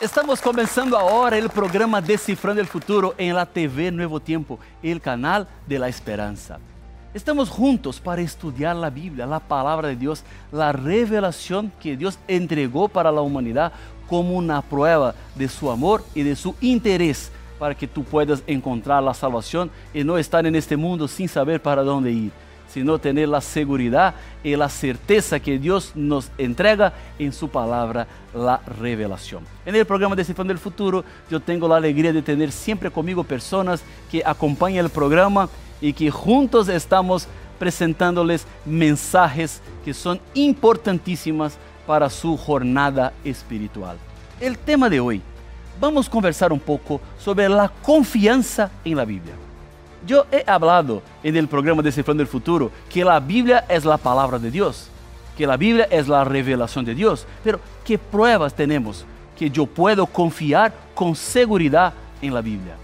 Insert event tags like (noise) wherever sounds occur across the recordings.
Estamos comenzando ahora el programa Descifrando el Futuro en la TV Nuevo Tiempo, el canal de la esperanza. Estamos juntos para estudiar la Biblia, la palabra de Dios, la revelación que Dios entregó para la humanidad como una prueba de su amor y de su interés para que tú puedas encontrar la salvación y no estar en este mundo sin saber para dónde ir sino tener la seguridad y la certeza que Dios nos entrega en su palabra, la revelación. En el programa Descifrando del Futuro, yo tengo la alegría de tener siempre conmigo personas que acompañan el programa y que juntos estamos presentándoles mensajes que son importantísimas para su jornada espiritual. El tema de hoy, vamos a conversar un poco sobre la confianza en la Biblia. Yo he hablado en el programa Descifrando el Futuro que la Biblia es la palabra de Dios, que la Biblia es la revelación de Dios. Pero, ¿qué pruebas tenemos que yo puedo confiar con seguridad en la Biblia?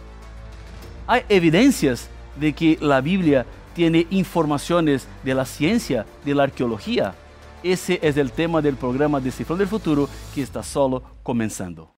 Hay evidencias de que la Biblia tiene informaciones de la ciencia, de la arqueología. Ese es el tema del programa Descifrando el Futuro que está solo comenzando.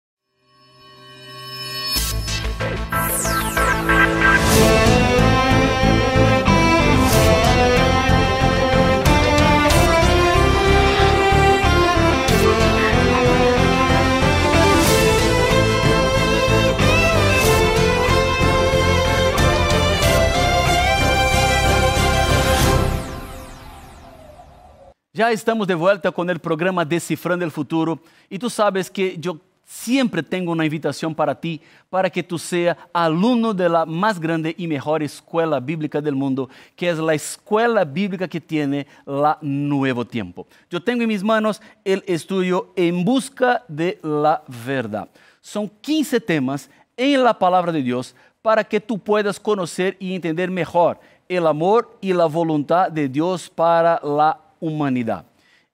Ya estamos de vuelta con el programa Descifrando el Futuro y tú sabes que yo siempre tengo una invitación para ti, para que tú seas alumno de la más grande y mejor escuela bíblica del mundo, que es la escuela bíblica que tiene la Nuevo Tiempo. Yo tengo en mis manos el estudio En Busca de la Verdad. Son 15 temas en la palabra de Dios para que tú puedas conocer y entender mejor el amor y la voluntad de Dios para la humanidad.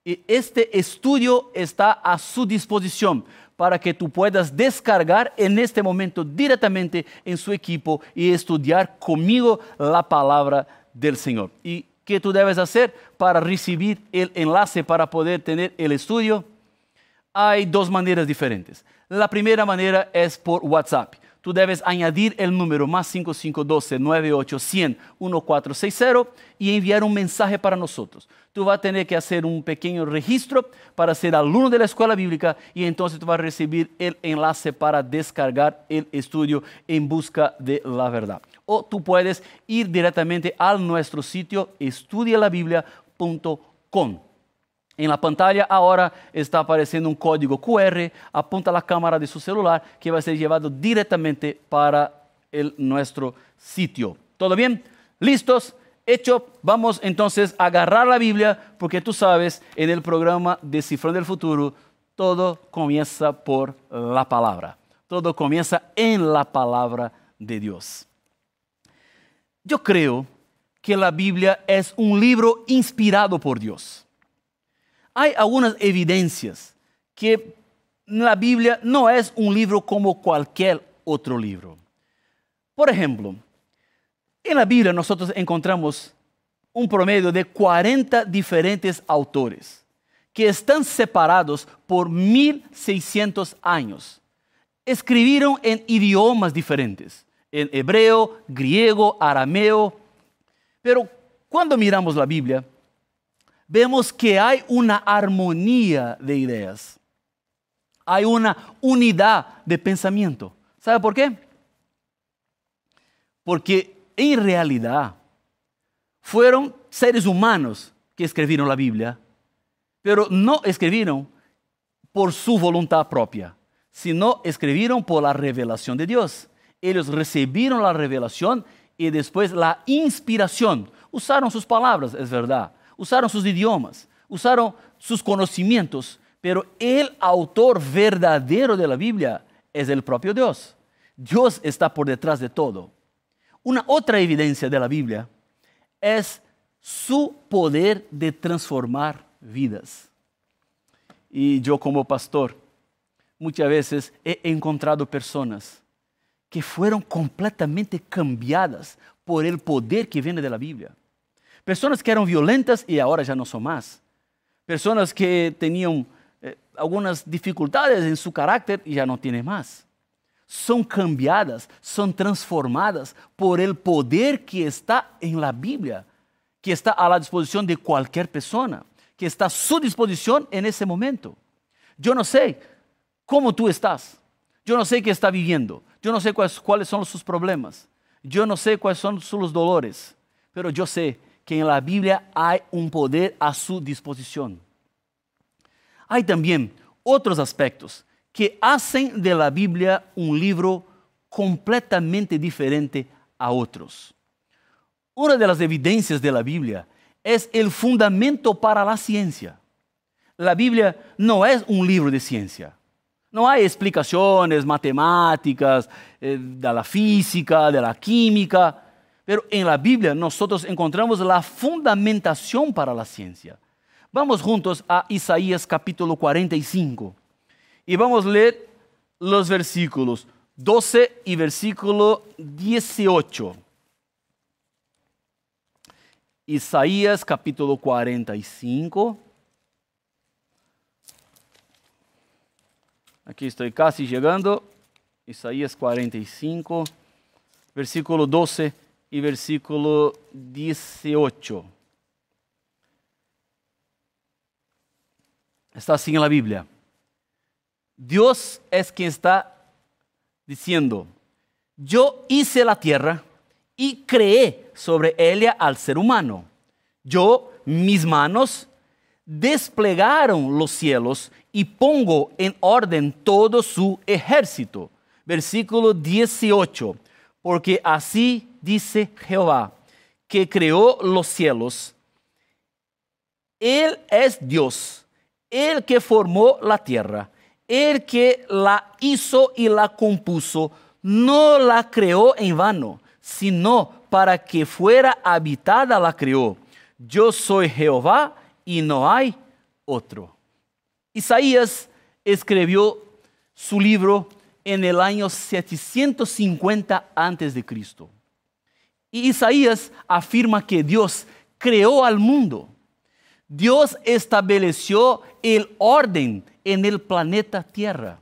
Y este estudio está a su disposición para que tú puedas descargar en este momento directamente en su equipo y estudiar conmigo la palabra del Señor. ¿Y qué tú debes hacer para recibir el enlace para poder tener el estudio? Hay dos maneras diferentes. La primera manera es por WhatsApp tú debes añadir el número más 5512-9800-1460 y enviar un mensaje para nosotros. Tú vas a tener que hacer un pequeño registro para ser alumno de la escuela bíblica y entonces tú vas a recibir el enlace para descargar el estudio en busca de la verdad. O tú puedes ir directamente a nuestro sitio estudialabiblia.com en la pantalla ahora está apareciendo un código QR, apunta a la cámara de su celular que va a ser llevado directamente para el, nuestro sitio. ¿Todo bien? ¿Listos? Hecho, vamos entonces a agarrar la Biblia porque tú sabes, en el programa Descifrando del Futuro, todo comienza por la palabra. Todo comienza en la palabra de Dios. Yo creo que la Biblia es un libro inspirado por Dios hay algunas evidencias que la Biblia no es un libro como cualquier otro libro. Por ejemplo, en la Biblia nosotros encontramos un promedio de 40 diferentes autores que están separados por 1600 años. Escribieron en idiomas diferentes, en hebreo, griego, arameo. Pero cuando miramos la Biblia, vemos que hay una armonía de ideas. Hay una unidad de pensamiento. ¿Sabe por qué? Porque en realidad fueron seres humanos que escribieron la Biblia, pero no escribieron por su voluntad propia, sino escribieron por la revelación de Dios. Ellos recibieron la revelación y después la inspiración. Usaron sus palabras, es verdad, usaron sus idiomas, usaron sus conocimientos, pero el autor verdadero de la Biblia es el propio Dios. Dios está por detrás de todo. Una otra evidencia de la Biblia es su poder de transformar vidas. Y yo como pastor, muchas veces he encontrado personas que fueron completamente cambiadas por el poder que viene de la Biblia. Personas que eran violentas y ahora ya no son más. Personas que tenían eh, algunas dificultades en su carácter y ya no tiene más. Son cambiadas, son transformadas por el poder que está en la Biblia, que está a la disposición de cualquier persona, que está a su disposición en ese momento. Yo no sé cómo tú estás, yo no sé qué está viviendo, yo no sé cuáles, cuáles son sus problemas, yo no sé cuáles son sus dolores, pero yo sé que en la Biblia hay un poder a su disposición. Hay también otros aspectos que hacen de la Biblia un libro completamente diferente a otros. Una de las evidencias de la Biblia es el fundamento para la ciencia. La Biblia no es un libro de ciencia. No hay explicaciones matemáticas eh, de la física, de la química, pero en la Biblia nosotros encontramos la fundamentación para la ciencia. Vamos juntos a Isaías capítulo 45 y vamos a leer los versículos 12 y versículo 18. Isaías capítulo 45. Aquí estoy casi llegando. Isaías 45, versículo 12 y versículo 18. Está así en la Biblia. Dios es quien está diciendo, yo hice la tierra y creé sobre ella al ser humano. Yo, mis manos, desplegaron los cielos y pongo en orden todo su ejército. Versículo 18. Porque así dice Jehová, que creó los cielos. Él es Dios, el que formó la tierra, el que la hizo y la compuso, no la creó en vano, sino para que fuera habitada la creó. Yo soy Jehová y no hay otro. Isaías escribió su libro en el año 750 antes de Cristo. Y Isaías afirma que Dios creó al mundo. Dios estableció el orden en el planeta Tierra.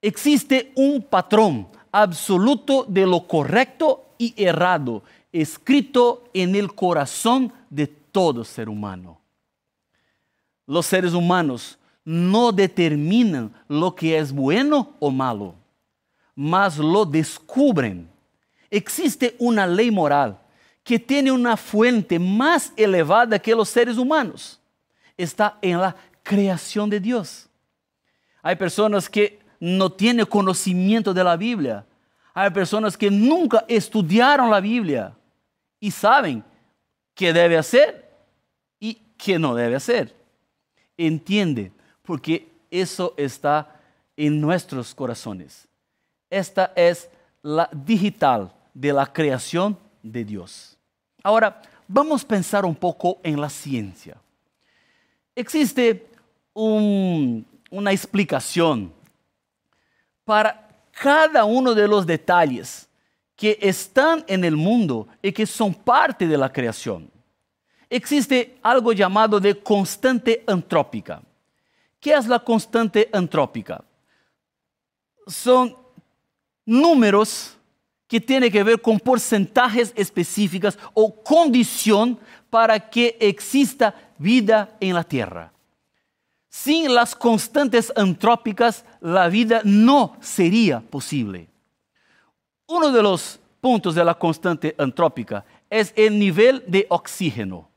Existe un patrón absoluto de lo correcto y errado escrito en el corazón de todo ser humano. Los seres humanos no determinan lo que es bueno o malo, mas lo descubren. Existe una ley moral que tiene una fuente más elevada que los seres humanos. Está en la creación de Dios. Hay personas que no tienen conocimiento de la Biblia. Hay personas que nunca estudiaron la Biblia y saben qué debe hacer y qué no debe hacer. Entiende, porque eso está en nuestros corazones. Esta es la digital de la creación de Dios. Ahora, vamos a pensar un poco en la ciencia. Existe una explicación para cada uno de los detalles que están en el mundo y que son parte de la creación. Existe algo llamado de constante antrópica. ¿Qué es la constante antrópica? Son números que tienen que ver con porcentajes específicas o condición para que exista vida en la Tierra. Sin las constantes antrópicas, la vida no sería posible. Uno de los puntos de la constante antrópica es el nivel de oxígeno.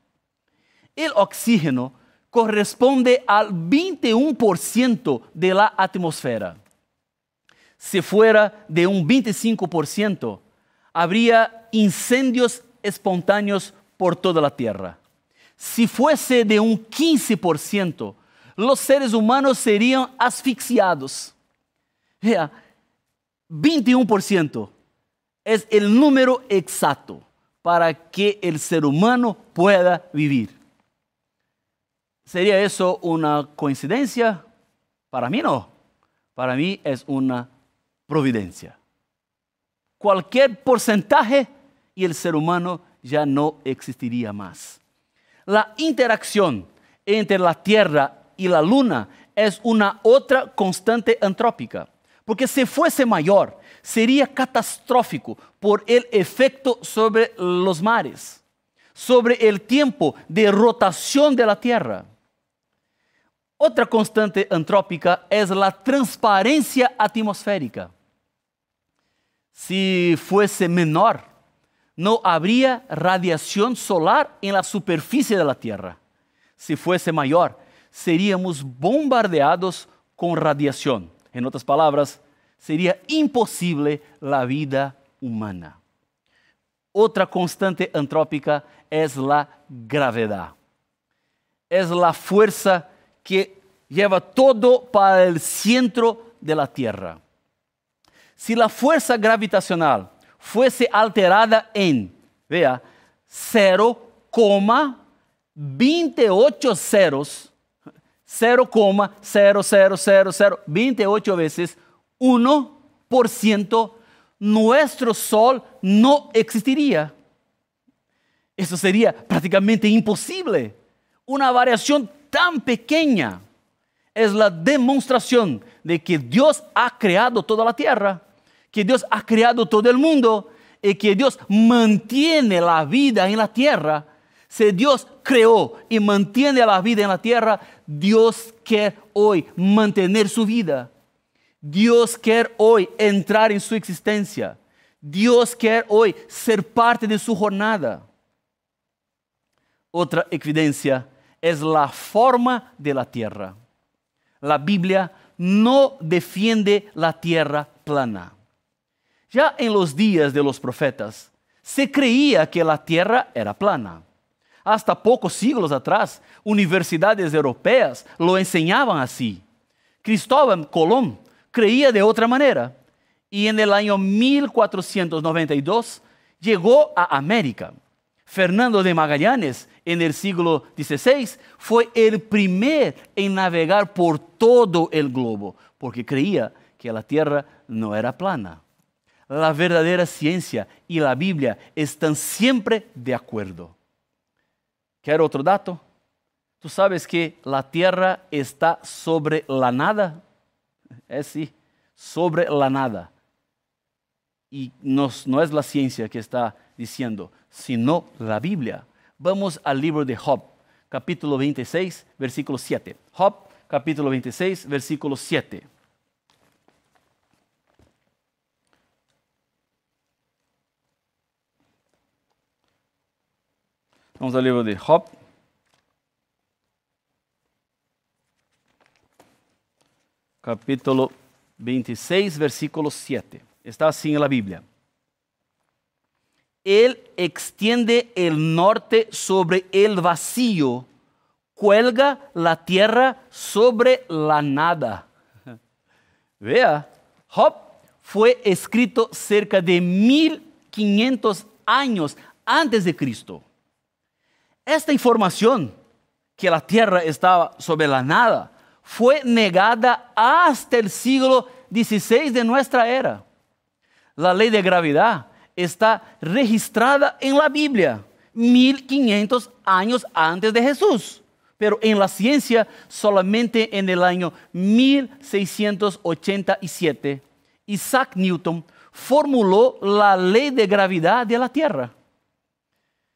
El oxígeno corresponde al 21% de la atmósfera. Si fuera de un 25%, habría incendios espontáneos por toda la Tierra. Si fuese de un 15%, los seres humanos serían asfixiados. Vea, 21% es el número exacto para que el ser humano pueda vivir. ¿Sería eso una coincidencia? Para mí no. Para mí es una providencia. Cualquier porcentaje y el ser humano ya no existiría más. La interacción entre la Tierra y la luna es una otra constante antrópica. Porque si fuese mayor, sería catastrófico por el efecto sobre los mares, sobre el tiempo de rotación de la Tierra. Otra constante antrópica es la transparencia atmosférica. Si fuese menor, no habría radiación solar en la superficie de la Tierra. Si fuese mayor, seríamos bombardeados con radiación. En otras palabras, sería imposible la vida humana. Otra constante antrópica es la gravedad. Es la fuerza que lleva todo para el centro de la Tierra. Si la fuerza gravitacional fuese alterada en, vea, 0,28 ceros, 0,00028 veces 1%, nuestro Sol no existiría. Eso sería prácticamente imposible. Una variación tan pequeña es la demostración de que Dios ha creado toda la tierra, que Dios ha creado todo el mundo y que Dios mantiene la vida en la tierra. Si Dios creó y mantiene la vida en la tierra, Dios quiere hoy mantener su vida. Dios quiere hoy entrar en su existencia. Dios quiere hoy ser parte de su jornada. Otra evidencia es la forma de la tierra. La Biblia no defiende la tierra plana. Ya en los días de los profetas se creía que la tierra era plana. Hasta pocos siglos atrás, universidades europeas lo enseñaban así. Cristóbal Colón creía de otra manera y en el año 1492 llegó a América. Fernando de Magallanes en el siglo XVI fue el primer en navegar por todo el globo, porque creía que la tierra no era plana. La verdadera ciencia y la Biblia están siempre de acuerdo. ¿Quer otro dato? ¿Tú sabes que la tierra está sobre la nada? Es sí, sobre la nada. Y no es la ciencia que está diciendo, sino la Biblia. Vamos al libro de Job, capítulo 26, versículo 7. Job, capítulo 26, versículo 7. Vamos al libro de Job. Capítulo 26, versículo 7. Está así en la Biblia. Él extiende el norte sobre el vacío, cuelga la tierra sobre la nada. (laughs) Vea, Job fue escrito cerca de 1500 años antes de Cristo. Esta información, que la tierra estaba sobre la nada, fue negada hasta el siglo XVI de nuestra era. La ley de gravedad está registrada en la Biblia 1500 años antes de Jesús, pero en la ciencia solamente en el año 1687 Isaac Newton formuló la ley de gravedad de la Tierra.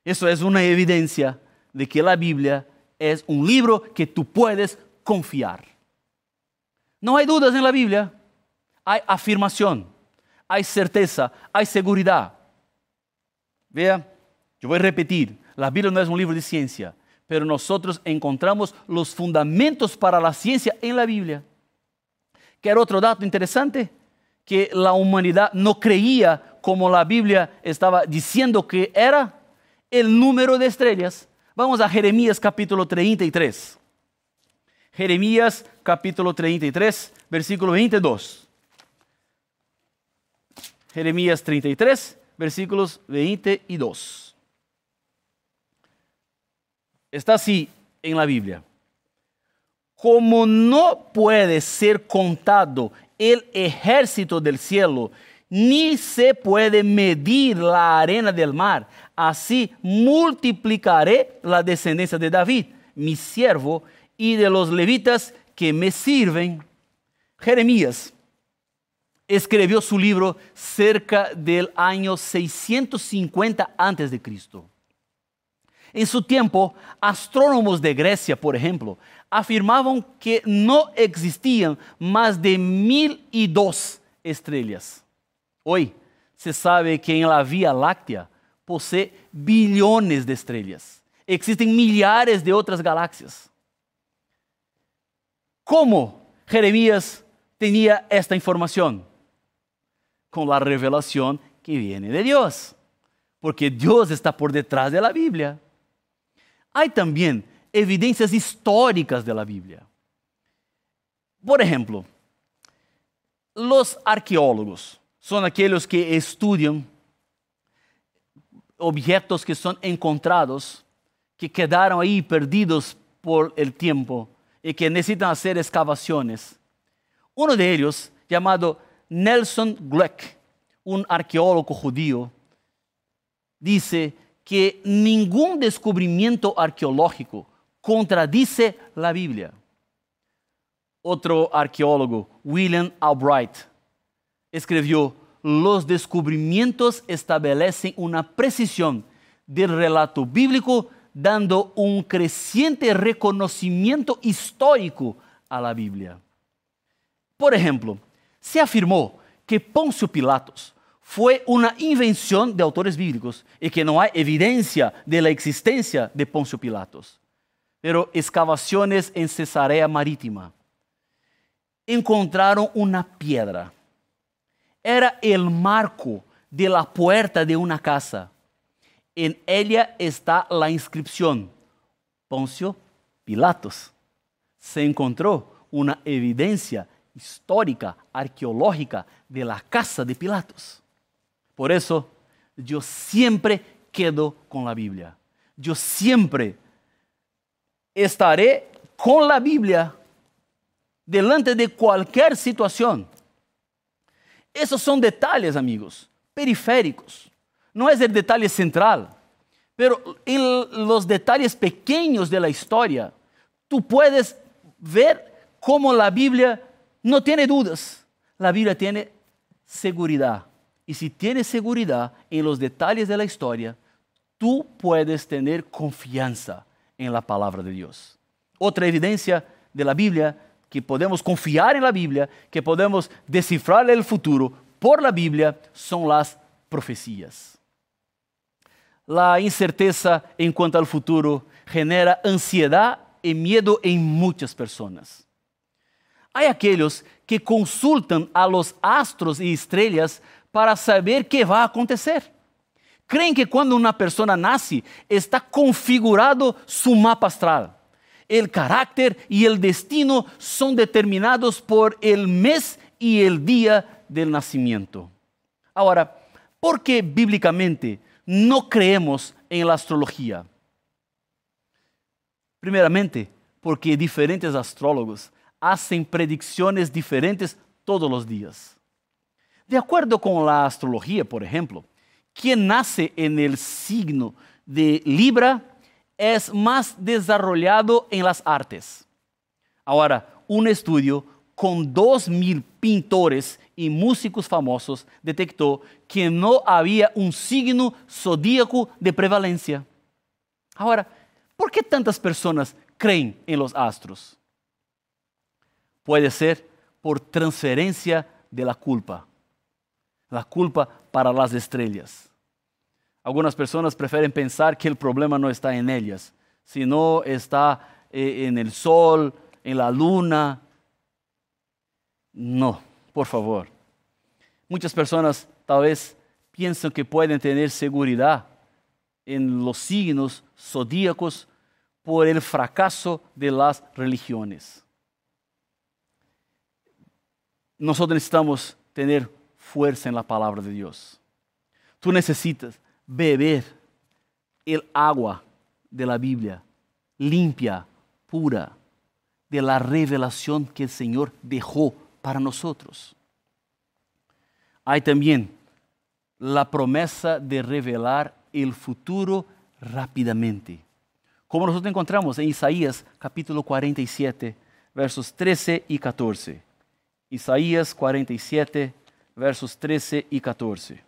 Eso es una evidencia de que la Biblia es un libro que tú puedes confiar. No hay dudas en la Biblia, hay afirmación, hay certeza, hay seguridad. Vea, yo voy a repetir, la Biblia no es un libro de ciencia, pero nosotros encontramos los fundamentos para la ciencia en la Biblia. ¿Qué otro dato interesante? Que la humanidad no creía como la Biblia estaba diciendo que era el número de estrellas. Vamos a Jeremías capítulo 33. Jeremías capítulo 33, versículo 22. Jeremías 33, versículos 22. Está así en la Biblia. Como no puede ser contado el ejército del cielo, ni se puede medir la arena del mar, así multiplicaré la descendencia de David, mi siervo, y de los levitas que me sirven, Jeremías escribió su libro cerca del año 650 antes de Cristo. En su tiempo, astrónomos de Grecia, por ejemplo, afirmaban que no existían más de mil y dos estrellas. Hoy se sabe que en la Vía Láctea posee billones de estrellas. Existen millares de otras galaxias. ¿Cómo Jeremías tenía esta información? Con la revelación que viene de Dios. Porque Dios está por detrás de la Biblia. Hay también evidencias históricas de la Biblia. Por ejemplo, los arqueólogos son aquellos que estudian objetos que son encontrados, que quedaron ahí perdidos por el tiempo y que necesitan hacer excavaciones. Uno de ellos, llamado Nelson Glueck, un arqueólogo judío, dice que ningún descubrimiento arqueológico contradice la Biblia. Otro arqueólogo, William Albright, escribió, los descubrimientos establecen una precisión del relato bíblico dando un creciente reconocimiento histórico a la Biblia. Por ejemplo, se afirmó que Poncio Pilatos fue una invención de autores bíblicos y que no hay evidencia de la existencia de Poncio Pilatos. Pero excavaciones en Cesarea Marítima encontraron una piedra. Era el marco de la puerta de una casa en ella está la inscripción, Poncio Pilatos. Se encontró una evidencia histórica, arqueológica de la casa de Pilatos. Por eso yo siempre quedo con la Biblia. Yo siempre estaré con la Biblia delante de cualquier situación. Esos son detalles, amigos, periféricos no es el detalle central, pero en los detalles pequeños de la historia, tú puedes ver cómo la Biblia no tiene dudas, la Biblia tiene seguridad. Y si tienes seguridad en los detalles de la historia, tú puedes tener confianza en la palabra de Dios. Otra evidencia de la Biblia, que podemos confiar en la Biblia, que podemos descifrar el futuro por la Biblia, son las profecías. La incerteza en cuanto al futuro genera ansiedad y miedo en muchas personas. Hay aquellos que consultan a los astros y estrellas para saber qué va a acontecer. Creen que cuando una persona nace está configurado su mapa astral. El carácter y el destino son determinados por el mes y el día del nacimiento. Ahora, ¿por qué bíblicamente no creemos en la astrología? Primeramente, porque diferentes astrólogos hacen predicciones diferentes todos los días. De acuerdo con la astrología, por ejemplo, quien nace en el signo de Libra es más desarrollado en las artes. Ahora, un estudio con dos mil pintores y músicos famosos detectó que no había un signo zodíaco de prevalencia. Ahora, ¿por qué tantas personas creen en los astros? Puede ser por transferencia de la culpa. La culpa para las estrellas. Algunas personas prefieren pensar que el problema no está en ellas, sino está eh, en el sol, en la luna. No por favor. Muchas personas tal vez piensan que pueden tener seguridad en los signos zodíacos por el fracaso de las religiones. Nosotros necesitamos tener fuerza en la palabra de Dios. Tú necesitas beber el agua de la Biblia, limpia, pura, de la revelación que el Señor dejó para nosotros. Hay también la promesa de revelar el futuro rápidamente, como nosotros encontramos en Isaías capítulo 47, versos 13 y 14. Isaías 47, versos 13 y 14.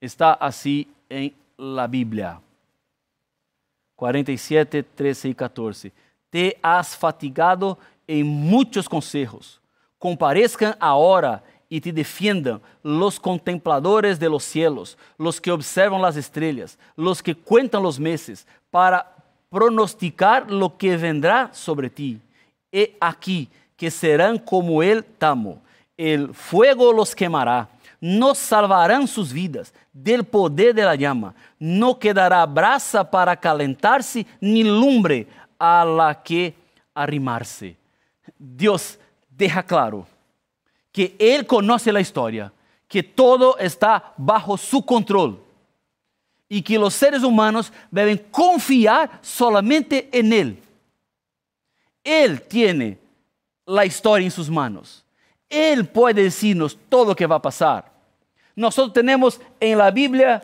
Está así en la Biblia. 47, 13 y 14. Te has fatigado en muchos consejos. Comparezcan ahora y te defiendan los contempladores de los cielos, los que observan las estrellas, los que cuentan los meses, para pronosticar lo que vendrá sobre ti. He aquí que serán como el tamo, el fuego los quemará, no salvarán sus vidas del poder de la llama, no quedará brasa para calentarse, ni lumbre a la que arrimarse. Dios deja claro que Él conoce la historia, que todo está bajo su control y que los seres humanos deben confiar solamente en Él. Él tiene la historia en sus manos. Él puede decirnos todo lo que va a pasar. Nosotros tenemos en la Biblia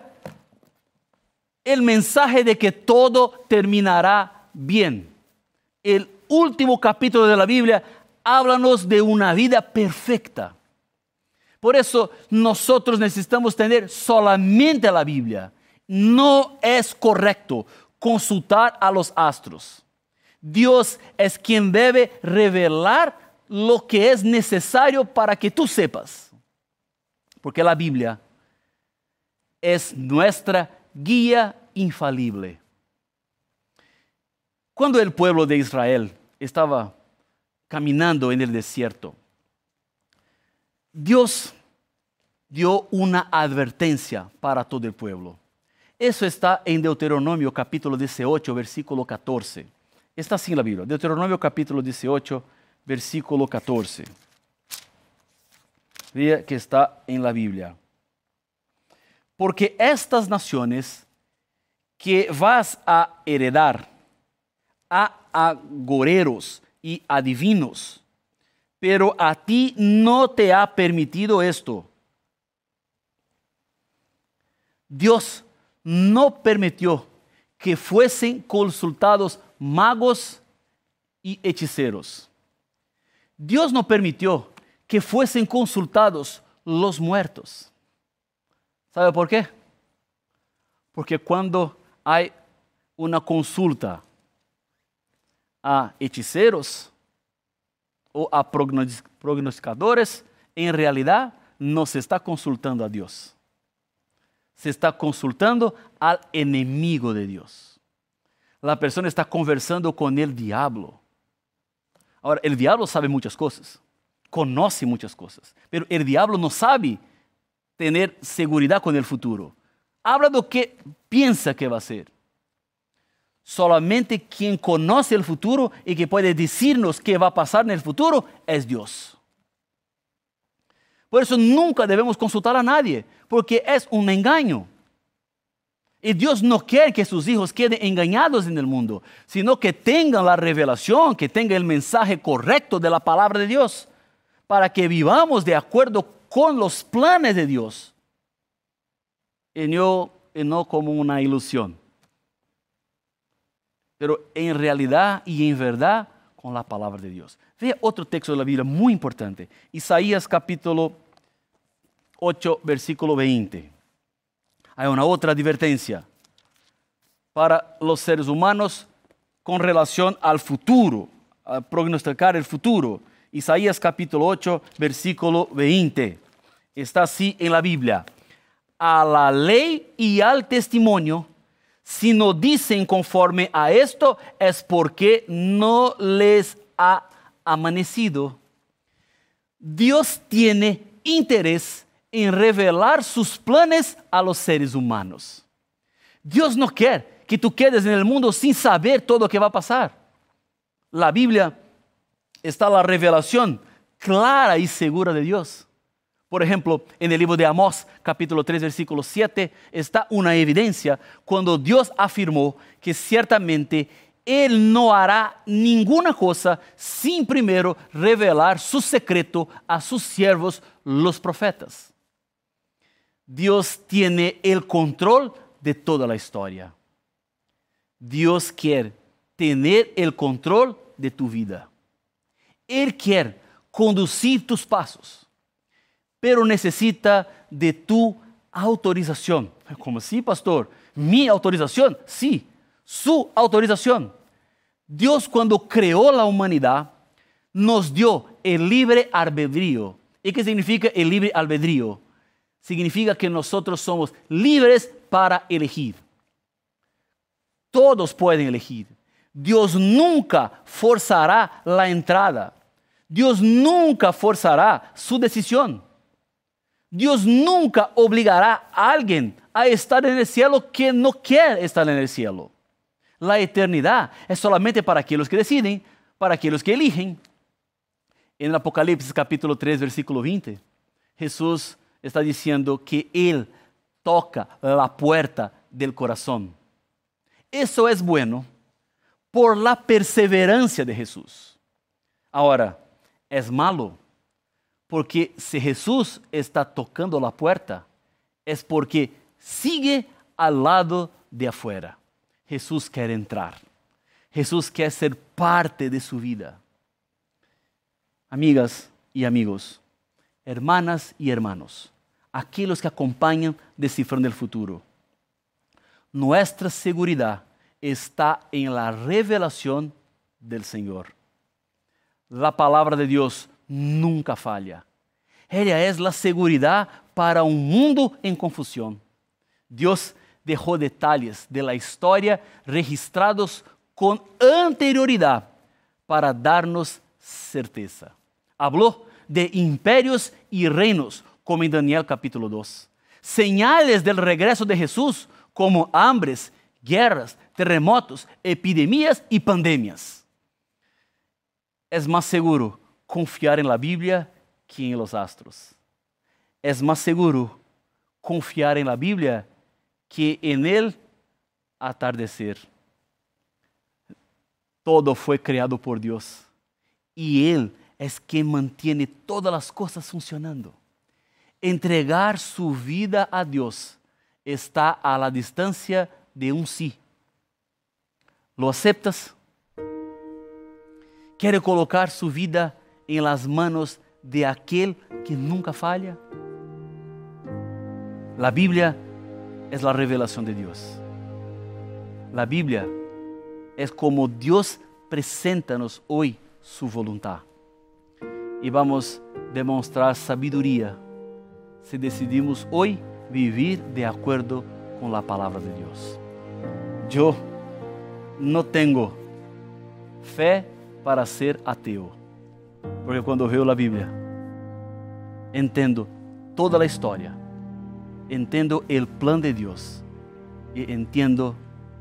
el mensaje de que todo terminará bien. El último capítulo de la Biblia háblanos de una vida perfecta. Por eso nosotros necesitamos tener solamente la Biblia. No es correcto consultar a los astros. Dios es quien debe revelar lo que es necesario para que tú sepas. Porque la Biblia es nuestra guía infalible. Cuando el pueblo de Israel estaba caminando en el desierto, Dios dio una advertencia para todo el pueblo. Eso está en Deuteronomio capítulo 18, versículo 14. Está así en la Biblia. Deuteronomio capítulo 18, versículo 14. Vea que está en la Biblia. Porque estas naciones que vas a heredar a agoreros y adivinos, pero a ti no te ha permitido esto. Dios no permitió que fuesen consultados magos y hechiceros. Dios no permitió que fuesen consultados los muertos. ¿Sabe por qué? Porque cuando hay una consulta a hechiceros o a prognosticadores, en realidad no se está consultando a Dios. Se está consultando al enemigo de Dios. La persona está conversando con el diablo. Ahora, el diablo sabe muchas cosas, conoce muchas cosas, pero el diablo no sabe tener seguridad con el futuro. Habla de lo que piensa que va a ser. Solamente quien conoce el futuro y que puede decirnos qué va a pasar en el futuro es Dios. Por eso nunca debemos consultar a nadie, porque es un engaño. Y Dios no quiere que sus hijos queden engañados en el mundo, sino que tengan la revelación, que tengan el mensaje correcto de la palabra de Dios, para que vivamos de acuerdo con los planes de Dios. Y no, como una ilusión pero en realidad y en verdad con la palabra de Dios. Vea otro texto de la Biblia muy importante. Isaías capítulo 8, versículo 20. Hay una otra advertencia para los seres humanos con relación al futuro, a prognosticar el futuro. Isaías capítulo 8, versículo 20. Está así en la Biblia. A la ley y al testimonio si no dicen conforme a esto, es porque no les ha amanecido. Dios tiene interés en revelar sus planes a los seres humanos. Dios no quiere que tú quedes en el mundo sin saber todo lo que va a pasar. La Biblia está la revelación clara y segura de Dios. Por ejemplo, en el libro de Amós, capítulo 3, versículo 7, está una evidencia cuando Dios afirmó que ciertamente Él no hará ninguna cosa sin primero revelar su secreto a sus siervos, los profetas. Dios tiene el control de toda la historia. Dios quiere tener el control de tu vida. Él quiere conducir tus pasos, pero necesita de tu autorización. Como sí, pastor? ¿Mi autorización? Sí, su autorización. Dios cuando creó la humanidad nos dio el libre albedrío. ¿Y qué significa el libre albedrío? Significa que nosotros somos libres para elegir. Todos pueden elegir. Dios nunca forzará la entrada. Dios nunca forzará su decisión. Dios nunca obligará a alguien a estar en el cielo que no quiere estar en el cielo. La eternidad es solamente para aquellos que deciden, para aquellos que eligen. En el Apocalipsis capítulo 3, versículo 20, Jesús está diciendo que Él toca la puerta del corazón. Eso es bueno por la perseverancia de Jesús. Ahora, es malo porque si Jesús está tocando la puerta, es porque sigue al lado de afuera. Jesús quiere entrar. Jesús quiere ser parte de su vida. Amigas y amigos, hermanas y hermanos, aquellos que acompañan Descifrando el Futuro, nuestra seguridad está en la revelación del Señor. La palabra de Dios nunca falla. Ella es la seguridad para un mundo en confusión. Dios dejó detalles de la historia registrados con anterioridad para darnos certeza. Habló de imperios y reinos, como en Daniel capítulo 2. Señales del regreso de Jesús, como hambres, guerras, terremotos, epidemias y pandemias. Es más seguro confiar en la Biblia que en los astros. Es más seguro confiar en la Biblia que en el atardecer. Todo fue creado por Dios y Él es quien mantiene todas las cosas funcionando. Entregar su vida a Dios está a la distancia de un sí. ¿Lo aceptas? ¿Quiere colocar su vida en las manos de aquel que nunca falla? La Biblia es la revelación de Dios. La Biblia es como Dios presenta-nos hoy su voluntad. Y vamos a demostrar sabiduría si decidimos hoy vivir de acuerdo con la palabra de Dios. Yo no tengo fe para ser ateo porque quando eu leio a Bíblia, entendo toda a história, entendo o plano de Deus e entendo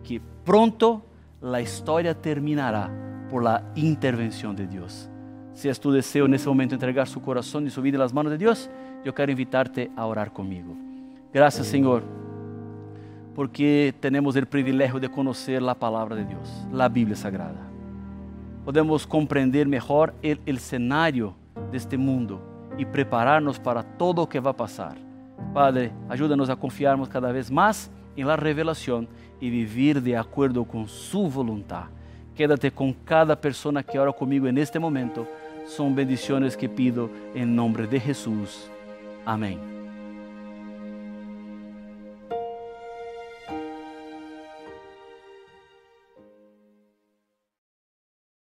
que pronto a história terminará por la intervenção de Deus. Se é tu desejo nesse momento entregar su coração e su vida nas mãos de Deus, eu quero invitar-te a orar comigo. Graças, Senhor, porque temos o privilégio de conhecer a palavra de Deus, a Bíblia Sagrada podemos compreender mejor el, el escenario de este mundo y prepararnos para todo lo que va a pasar. Padre, ayúdanos a confiarnos cada vez más en la revelación y vivir de acuerdo con su voluntad. Quédate con cada persona que ora conmigo en este momento. Son bendiciones que pido en nombre de Jesús. Amém.